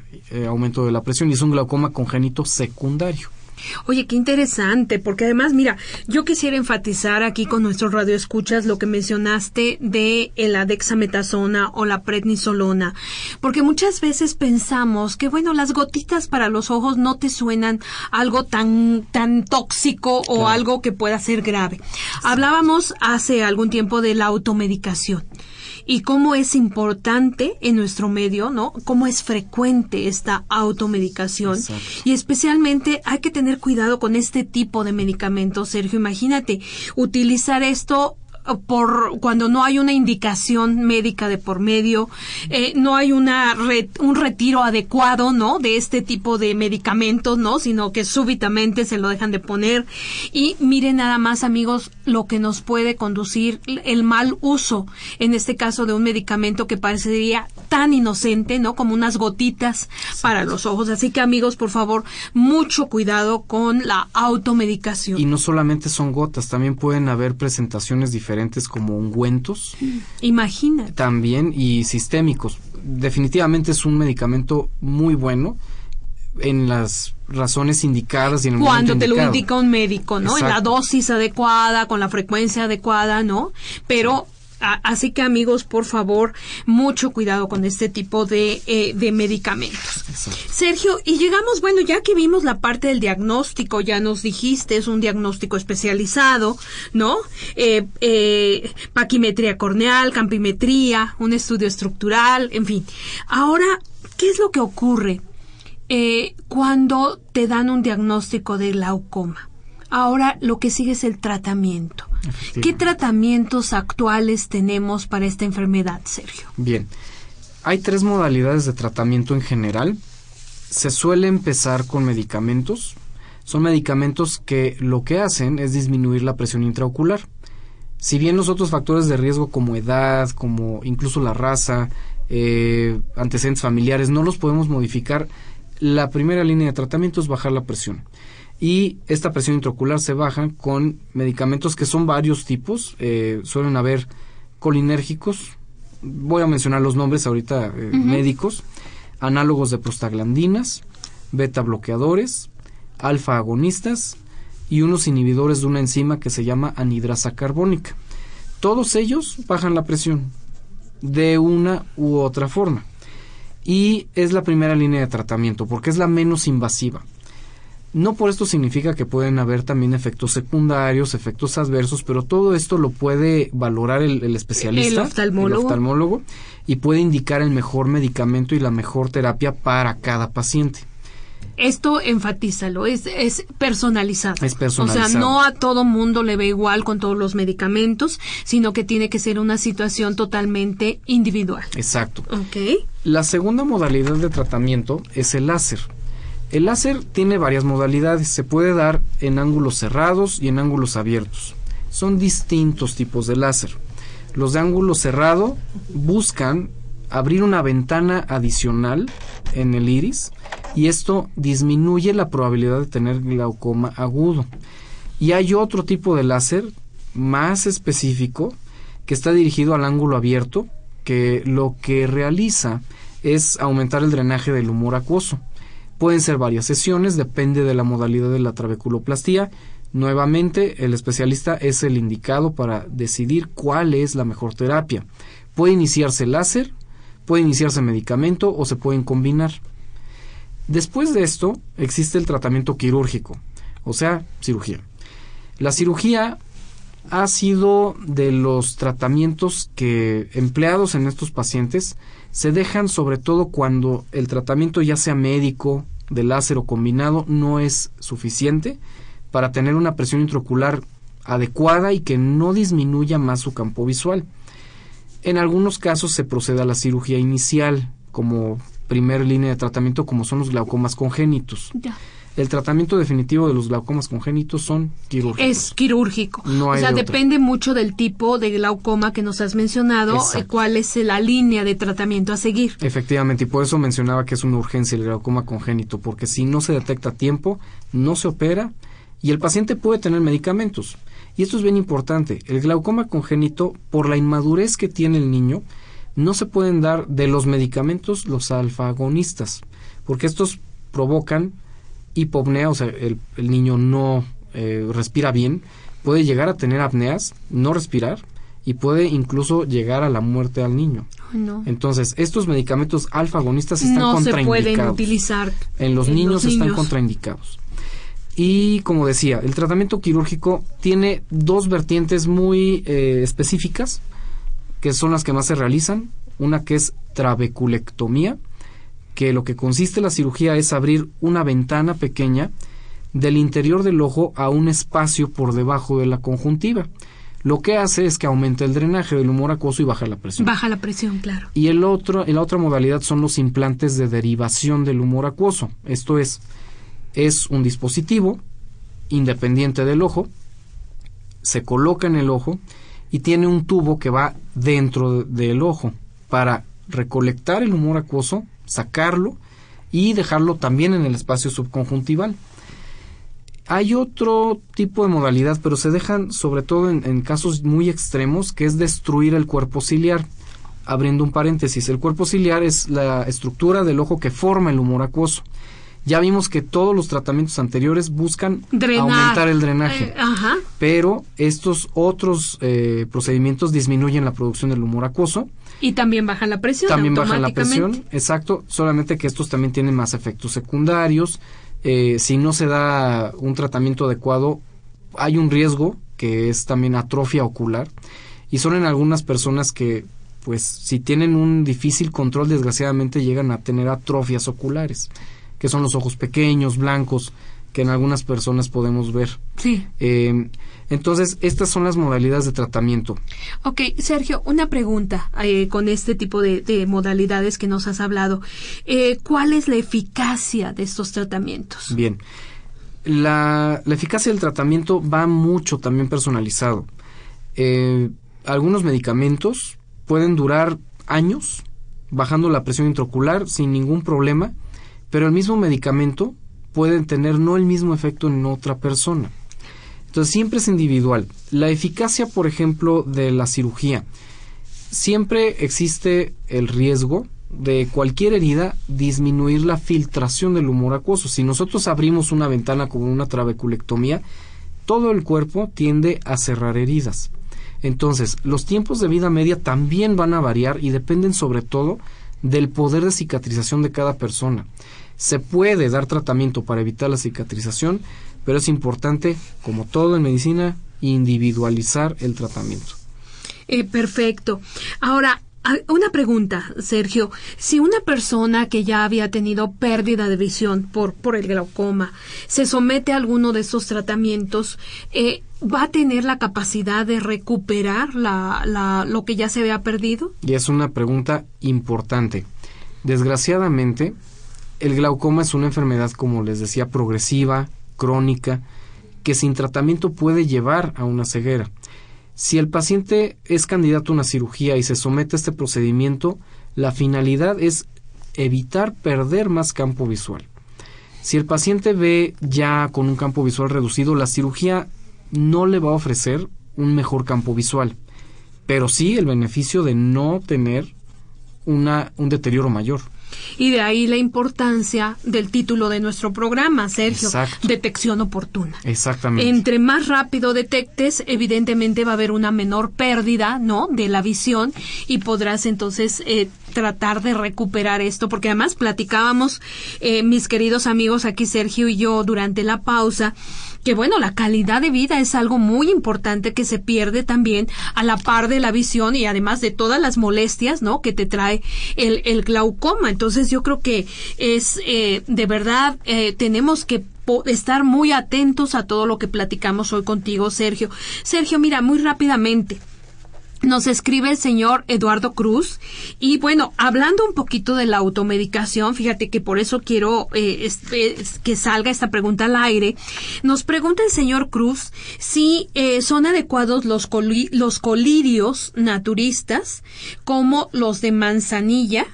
aumento de la presión y es un glaucoma congénito secundario. Oye, qué interesante, porque además, mira, yo quisiera enfatizar aquí con nuestros radioescuchas lo que mencionaste de la dexametasona o la prednisolona, porque muchas veces pensamos que, bueno, las gotitas para los ojos no te suenan algo tan, tan tóxico o Claro. algo que pueda ser grave. Hablábamos hace algún tiempo de la automedicación y cómo es importante en nuestro medio, ¿no? Cómo es frecuente esta automedicación Exacto. y especialmente hay que tener cuidado con este tipo de medicamentos, Sergio. Imagínate utilizar esto por cuando no hay una indicación médica de por medio, eh, no hay una re- un retiro adecuado, ¿no? De este tipo de medicamentos, ¿no? Sino que súbitamente se lo dejan de poner. Y miren nada más, amigos, lo que nos puede conducir el mal uso, en este caso de un medicamento que parecería tan inocente, ¿no? Como unas gotitas para los ojos. Así que, amigos, por favor, mucho cuidado con la automedicación. Y no solamente son gotas, también pueden haber presentaciones diferentes como ungüentos Imagínate. también y sistémicos. Definitivamente es un medicamento muy bueno en las razones indicadas y en el Cuando momento te lo indica un médico, ¿no? En la dosis adecuada, con la frecuencia adecuada, ¿no? Pero así que amigos, por favor, mucho cuidado con este tipo de, eh, de medicamentos. Exacto. Sergio, y llegamos, bueno, ya que vimos la parte del diagnóstico, ya nos dijiste, es un diagnóstico especializado, ¿no? Eh, eh, paquimetría corneal, campimetría, un estudio estructural, en fin. Ahora, ¿qué es lo que ocurre eh, cuando te dan un diagnóstico de glaucoma? Ahora lo que sigue es el tratamiento. ¿Qué tratamientos actuales tenemos para esta enfermedad, Sergio? Bien, hay tres modalidades de tratamiento en general. Se suele empezar con medicamentos. Son medicamentos que lo que hacen es disminuir la presión intraocular. Si bien los otros factores de riesgo como edad, como incluso la raza, eh, antecedentes familiares, no los podemos modificar, la primera línea de tratamiento es bajar la presión. Y esta presión intraocular se baja con medicamentos que son varios tipos. eh, suelen haber colinérgicos, voy a mencionar los nombres ahorita eh, médicos, análogos de prostaglandinas, beta bloqueadores, alfa agonistas y unos inhibidores de una enzima que se llama anhidrasa carbónica. Todos ellos bajan la presión de una u otra forma. Y es la primera línea de tratamiento porque es la menos invasiva. No por esto significa que pueden haber también efectos secundarios, efectos adversos, pero todo esto lo puede valorar el, el especialista, El oftalmólogo. el oftalmólogo, y puede indicar el mejor medicamento y la mejor terapia para cada paciente. Esto enfatízalo, es, es personalizado. Es O sea, personalizado. no a todo mundo le ve igual con todos los medicamentos, sino que tiene que ser una situación totalmente individual. Exacto. ¿Ok? La segunda modalidad de tratamiento es el láser. El láser tiene varias modalidades. Se puede dar en ángulos cerrados y en ángulos abiertos. Son distintos tipos de láser. Los de ángulo cerrado buscan abrir una ventana adicional en el iris y esto disminuye la probabilidad de tener glaucoma agudo. Y hay otro tipo de láser más específico que está dirigido al ángulo abierto que lo que realiza es aumentar el drenaje del humor acuoso. Pueden ser varias sesiones, depende de la modalidad de la trabeculoplastía. Nuevamente, el especialista es el indicado para decidir cuál es la mejor terapia. Puede iniciarse láser, puede iniciarse medicamento o se pueden combinar. Después de esto, existe el tratamiento quirúrgico, o sea, cirugía. La cirugía ha sido de los tratamientos que empleados en estos pacientes se dejan sobre todo cuando el tratamiento ya sea médico, de láser o combinado, no es suficiente para tener una presión intraocular adecuada y que no disminuya más su campo visual. En algunos casos se procede a la cirugía inicial como primera línea de tratamiento como son los glaucomas congénitos. El tratamiento definitivo de los glaucomas congénitos son quirúrgicos. Es quirúrgico. o sea, depende mucho del tipo de glaucoma que nos has mencionado, eh, cuál es la línea de tratamiento a seguir. Efectivamente, y por eso mencionaba que es una urgencia el glaucoma congénito, porque si no se detecta a tiempo, no se opera y el paciente puede tener medicamentos. Y esto es bien importante. El glaucoma congénito, por la inmadurez que tiene el niño, no se pueden dar de los medicamentos los alfa-agonistas, porque estos provocan hipopnea, o sea, el, niño no eh, respira bien, puede llegar a tener apneas, no respirar, y puede incluso llegar a la muerte al niño. Entonces, estos medicamentos alfa-agonistas están no contraindicados. se pueden utilizar. En los, niños, están contraindicados. Y como decía, el tratamiento quirúrgico tiene dos vertientes muy eh, específicas, que son las que más se realizan. Una que es trabeculectomía, que lo que consiste la cirugía es abrir una ventana pequeña del interior del ojo a un espacio por debajo de la conjuntiva. Lo que hace es que aumenta el drenaje del humor acuoso y baja la presión. Baja la presión, claro. Y el otro, la otra modalidad son los implantes de derivación del humor acuoso. Esto es, es un dispositivo independiente del ojo, se coloca en el ojo y tiene un tubo que va dentro del ojo para recolectar el humor acuoso sacarlo y dejarlo también en el espacio subconjuntival. Hay otro tipo de modalidad, pero se dejan sobre todo en, casos muy extremos, que es destruir el cuerpo ciliar. Abriendo un paréntesis, el cuerpo ciliar es la estructura del ojo que forma el humor acuoso. Ya vimos que todos los tratamientos anteriores buscan aumentar el drenaje, eh, pero estos otros eh, procedimientos disminuyen la producción del humor acuoso. Y también bajan la presión. También bajan la presión, exacto, solamente que estos también tienen más efectos secundarios. Eh, si no se da un tratamiento adecuado, hay un riesgo que es también atrofia ocular. Y son en algunas personas que pues si tienen un difícil control desgraciadamente llegan a tener atrofias oculares que son los ojos pequeños blancos que en algunas personas podemos ver. Sí. Eh, entonces, estas son las modalidades de tratamiento. Ok, Sergio, una pregunta eh, con este tipo de, modalidades que nos has hablado. Eh, ¿Cuál es la eficacia de estos tratamientos? Bien, la, la eficacia del tratamiento va mucho también personalizado. algunos medicamentos pueden durar años bajando la presión intraocular sin ningún problema, pero el mismo medicamento pueden tener no el mismo efecto en otra persona. Entonces siempre es individual. La eficacia, por ejemplo, de la cirugía. Siempre existe el riesgo de cualquier herida disminuir la filtración del humor acuoso. Si nosotros abrimos una ventana con una trabeculectomía, todo el cuerpo tiende a cerrar heridas. Entonces, los tiempos de vida media también van a variar y dependen sobre todo del poder de cicatrización de cada persona. Se puede dar tratamiento para evitar la cicatrización, pero es importante, como todo en medicina, individualizar el tratamiento. Eh, perfecto. Ahora, una pregunta, Sergio. Si una persona que ya había tenido pérdida de visión por, por el glaucoma se somete a alguno de estos tratamientos, eh, ¿va a tener la capacidad de recuperar la, la, lo que ya se había perdido? Y es una pregunta importante. Desgraciadamente, el glaucoma es una enfermedad, como les decía, progresiva, crónica, que sin tratamiento puede llevar a una ceguera. Si el paciente es candidato a una cirugía y se somete a este procedimiento, la finalidad es evitar perder más campo visual. Si el paciente ve ya con un campo visual reducido, la cirugía no le va a ofrecer un mejor campo visual, pero sí el beneficio de no tener una, un deterioro mayor. Y de ahí la importancia del título de nuestro programa, Sergio, Exacto. detección oportuna. Exactamente. Entre más rápido detectes, evidentemente va a haber una menor pérdida, ¿no? De la visión y podrás entonces eh, tratar de recuperar esto, porque además platicábamos, eh, mis queridos amigos aquí, Sergio y yo, durante la pausa, que bueno, la calidad de vida es algo muy importante que se pierde también a la par de la visión y además de todas las molestias, ¿no? Que te trae el, el glaucoma. Entonces yo creo que es eh, de verdad eh, tenemos que estar muy atentos a todo lo que platicamos hoy contigo, Sergio. Sergio, mira, muy rápidamente. Nos escribe el señor Eduardo Cruz y bueno, hablando un poquito de la automedicación, fíjate que por eso quiero eh, es, es, que salga esta pregunta al aire. Nos pregunta el señor Cruz si eh, son adecuados los, los colirios naturistas como los de manzanilla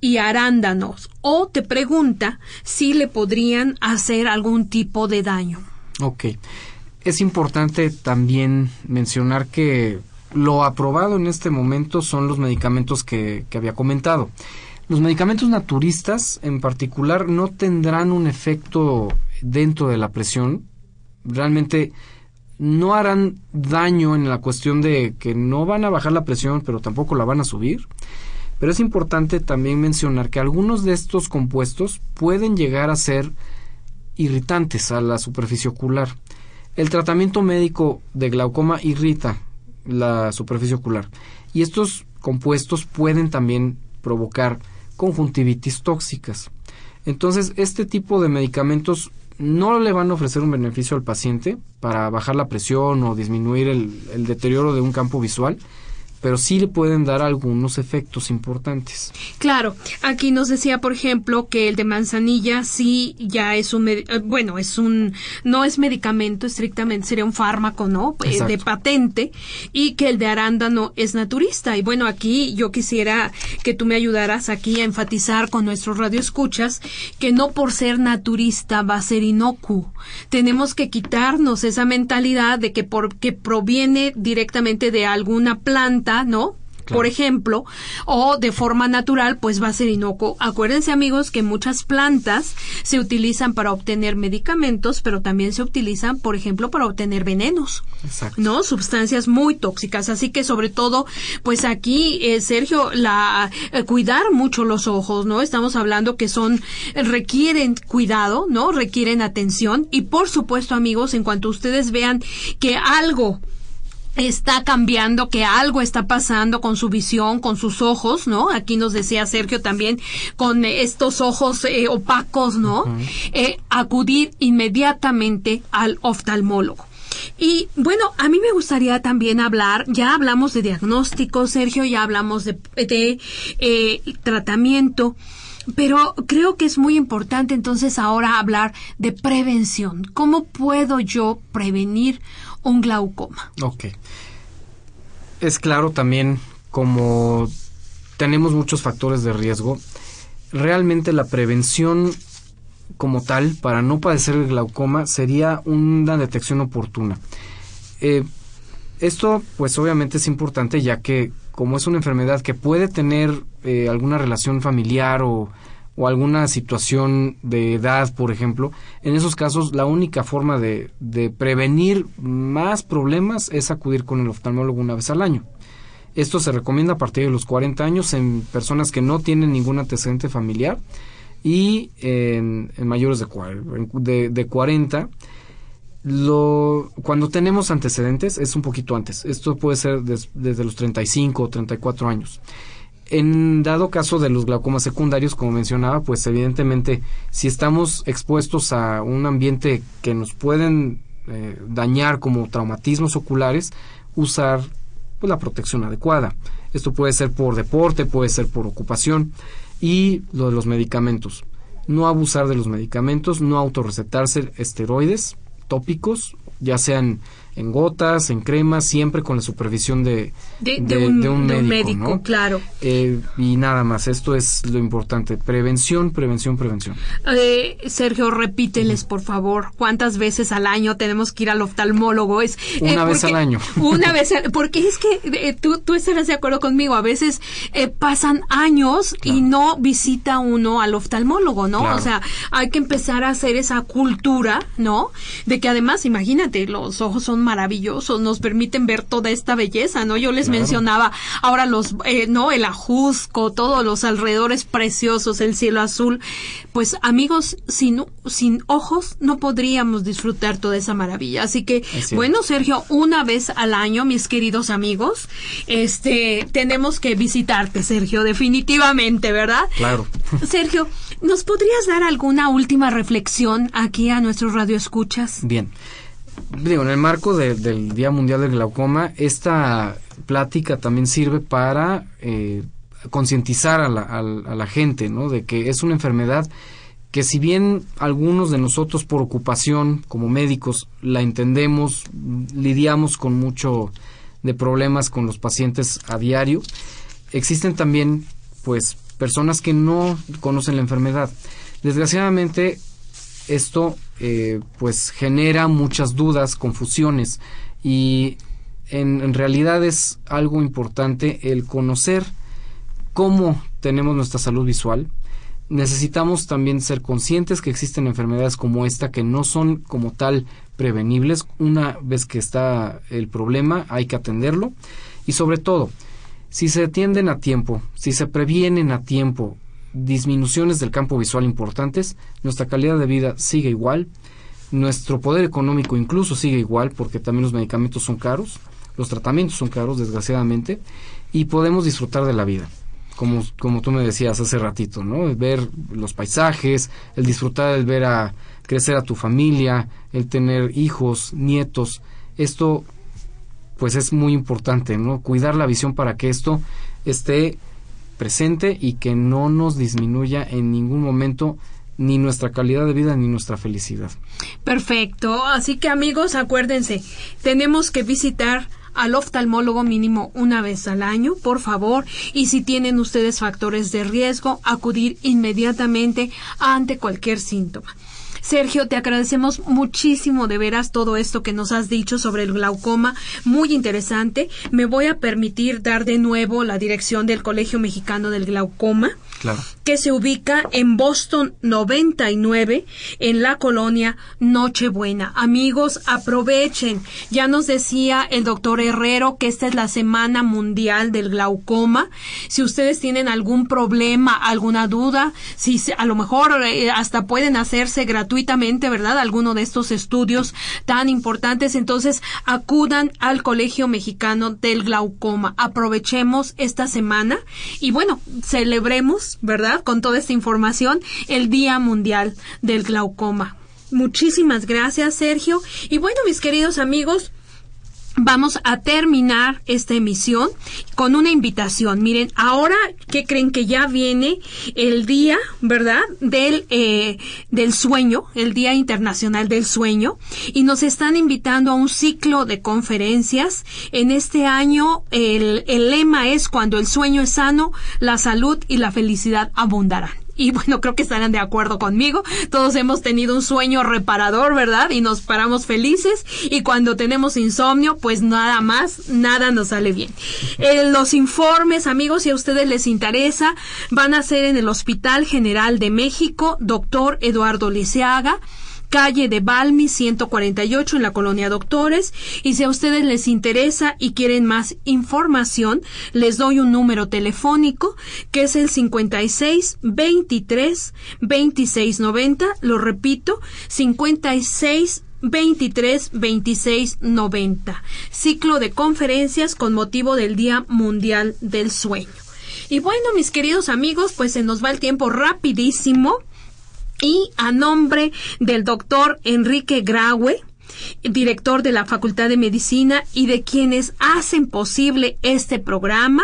y arándanos o te pregunta si le podrían hacer algún tipo de daño. Ok. Es importante también mencionar que lo aprobado en este momento son los medicamentos que, había comentado. Los medicamentos naturistas en particular no tendrán un efecto dentro de la presión. Realmente no harán daño en la cuestión de que no van a bajar la presión, pero tampoco la van a subir. Pero es importante también mencionar que algunos de estos compuestos pueden llegar a ser irritantes a la superficie ocular. El tratamiento médico de glaucoma irrita la superficie ocular. Y estos compuestos pueden también provocar conjuntivitis tóxicas. Entonces, este tipo de medicamentos no le van a ofrecer un beneficio al paciente para bajar la presión o disminuir el, deterioro de un campo visual, pero sí le pueden dar algunos efectos importantes. Claro, aquí nos decía, por ejemplo, que el de manzanilla sí ya es un, bueno, es un, no es medicamento estrictamente, sería un fármaco, ¿no? Exacto. De patente, y que el de arándano es naturista. Y bueno, aquí yo quisiera que tú me ayudaras aquí a enfatizar con nuestros radioescuchas que no por ser naturista va a ser inocuo. Tenemos que quitarnos esa mentalidad de que porque proviene directamente de alguna planta ¿no? Claro. por ejemplo, o de forma natural, pues va a ser inocuo. Acuérdense, amigos, que muchas plantas se utilizan para obtener medicamentos, pero también se utilizan, por ejemplo, para obtener venenos, Exacto. ¿no? Sustancias muy tóxicas. Así que, sobre todo, pues aquí, eh, Sergio, la eh, cuidar mucho los ojos, ¿no? Estamos hablando que son requieren cuidado, ¿no? Requieren atención y, por supuesto, amigos, en cuanto ustedes vean que algo está cambiando, que algo está pasando con su visión, con sus ojos, ¿no? Aquí nos decía Sergio también con estos ojos eh, opacos, ¿no? Uh -huh. eh, acudir inmediatamente al oftalmólogo. Y bueno, a mí me gustaría también hablar, ya hablamos de diagnóstico, Sergio, ya hablamos de, de eh, tratamiento. Pero creo que es muy importante entonces ahora hablar de prevención. ¿Cómo puedo yo prevenir un glaucoma? Ok. Es claro también como tenemos muchos factores de riesgo, realmente la prevención como tal para no padecer el glaucoma sería una detección oportuna. Eh, esto pues obviamente es importante ya que como es una enfermedad que puede tener eh, alguna relación familiar o, o, alguna situación de edad, por ejemplo, en esos casos la única forma de, prevenir más problemas es acudir con el oftalmólogo una vez al año. Esto se recomienda a partir de los 40 años en personas que no tienen ningún antecedente familiar y en, mayores de, de, de 40 lo, cuando tenemos antecedentes es un poquito antes. Esto puede ser des, desde los 35 o 34 años. En dado caso de los glaucomas secundarios, como mencionaba, pues evidentemente si estamos expuestos a un ambiente que nos pueden eh, dañar como traumatismos oculares, usar pues, la protección adecuada. Esto puede ser por deporte, puede ser por ocupación y lo de los medicamentos. No abusar de los medicamentos, no autorrecetarse esteroides tópicos, ya sean en gotas, en cremas, siempre con la supervisión de, de, un, médico, claro. Eh, y nada más, esto es lo importante, prevención, prevención, prevención. Eh, Sergio, repíteles, por favor, ¿cuántas veces al año tenemos que ir al oftalmólogo? Es, eh, una vez al año. Una vez, porque es que tú, tú estarás de acuerdo conmigo, a veces pasan años y no visita uno al oftalmólogo, ¿no? O sea, hay que empezar a hacer esa cultura, ¿no? De que además, imagínate, los ojos son maravillosos, nos permiten ver toda esta belleza, ¿no? Yo les mencionaba ahora los, eh, ¿no? El ajusco, todos los alrededores preciosos, el cielo azul. Pues amigos, sin, sin ojos no podríamos disfrutar toda esa maravilla. Así que, bueno, Sergio, una vez al año, mis queridos amigos, este, tenemos que visitarte, Sergio, definitivamente, ¿verdad? Claro. Sergio, ¿nos podrías dar alguna última reflexión aquí a nuestros radioescuchas? Bien digo, en el marco del Día Mundial del Glaucoma, esta plática también sirve para eh, concientizar a la, a la gente, ¿no? De que es una enfermedad que si bien algunos de nosotros por ocupación como médicos la entendemos, lidiamos con mucho de problemas con los pacientes a diario, existen también pues personas que no conocen la enfermedad. Desgraciadamente esto eh, pues genera muchas dudas, confusiones y en, realidad es algo importante el conocer cómo tenemos nuestra salud visual. Necesitamos también ser conscientes que existen enfermedades como esta que no son como tal prevenibles. Una vez que está el problema hay que atenderlo y sobre todo si se atienden a tiempo, si se previenen a tiempo disminuciones del campo visual importantes, nuestra calidad de vida sigue igual, nuestro poder económico incluso sigue igual porque también los medicamentos son caros, los tratamientos son caros desgraciadamente y podemos disfrutar de la vida. Como, como tú me decías hace ratito, ¿no? ver los paisajes, el disfrutar, el ver a crecer a tu familia, el tener hijos, nietos. Esto, pues es muy importante, ¿no? Cuidar la visión para que esto esté presente y que no nos disminuya en ningún momento ni nuestra calidad de vida ni nuestra felicidad. Perfecto. Así que amigos, acuérdense, tenemos que visitar al oftalmólogo mínimo una vez al año, por favor, y si tienen ustedes factores de riesgo, acudir inmediatamente ante cualquier síntoma. Sergio, te agradecemos muchísimo de veras todo esto que nos has dicho sobre el glaucoma, muy interesante. Me voy a permitir dar de nuevo la dirección del Colegio Mexicano del Glaucoma que se ubica en Boston 99, en la colonia Nochebuena. Amigos, aprovechen. Ya nos decía el doctor Herrero que esta es la Semana Mundial del Glaucoma. Si ustedes tienen algún problema, alguna duda, si a lo mejor eh, hasta pueden hacerse gratuitamente, ¿verdad? Alguno de estos estudios tan importantes, entonces acudan al Colegio Mexicano del Glaucoma. Aprovechemos esta semana y bueno, celebremos ¿verdad? Con toda esta información, el Día Mundial del Glaucoma. Muchísimas gracias, Sergio. Y bueno, mis queridos amigos, vamos a terminar esta emisión con una invitación. Miren, ahora que creen que ya viene el día, ¿verdad? Del, eh, del sueño, el Día Internacional del Sueño, y nos están invitando a un ciclo de conferencias. En este año el, el lema es cuando el sueño es sano, la salud y la felicidad abundarán y bueno, creo que estarán de acuerdo conmigo. Todos hemos tenido un sueño reparador, ¿verdad? Y nos paramos felices y cuando tenemos insomnio, pues nada más, nada nos sale bien. Eh, los informes, amigos, si a ustedes les interesa, van a ser en el Hospital General de México, doctor Eduardo Liceaga calle de Balmi 148 en la colonia Doctores. Y si a ustedes les interesa y quieren más información, les doy un número telefónico que es el 56 23 26 90. Lo repito, 56 23 26 90. Ciclo de conferencias con motivo del Día Mundial del Sueño. Y bueno, mis queridos amigos, pues se nos va el tiempo rapidísimo y a nombre del doctor Enrique Graue, director de la Facultad de Medicina y de quienes hacen posible este programa,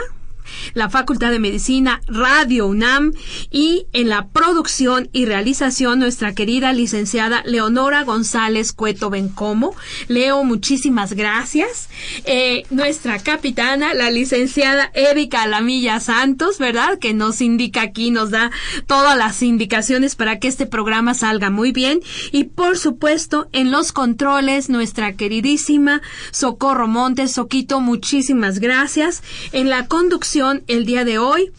la Facultad de Medicina, Radio UNAM y en la producción y realización nuestra querida licenciada Leonora González Cueto Bencomo. Leo, muchísimas gracias. Eh, nuestra capitana, la licenciada Erika Lamilla Santos, ¿verdad? Que nos indica aquí, nos da todas las indicaciones para que este programa salga muy bien. Y por supuesto, en los controles, nuestra queridísima Socorro Montes. Soquito, muchísimas gracias. En la conducción el día de hoy,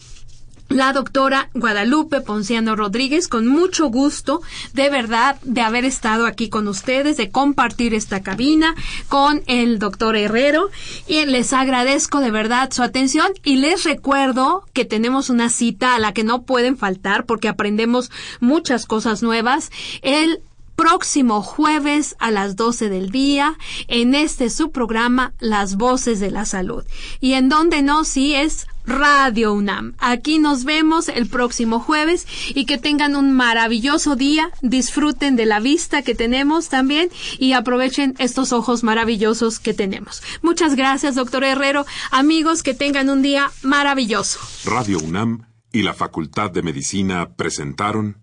la doctora Guadalupe Ponciano Rodríguez, con mucho gusto, de verdad, de haber estado aquí con ustedes, de compartir esta cabina con el doctor Herrero. Y les agradezco de verdad su atención y les recuerdo que tenemos una cita a la que no pueden faltar porque aprendemos muchas cosas nuevas. El próximo jueves a las 12 del día en este su programa Las Voces de la Salud. Y en donde no, sí es Radio UNAM. Aquí nos vemos el próximo jueves y que tengan un maravilloso día, disfruten de la vista que tenemos también y aprovechen estos ojos maravillosos que tenemos. Muchas gracias, doctor Herrero. Amigos, que tengan un día maravilloso. Radio UNAM y la Facultad de Medicina presentaron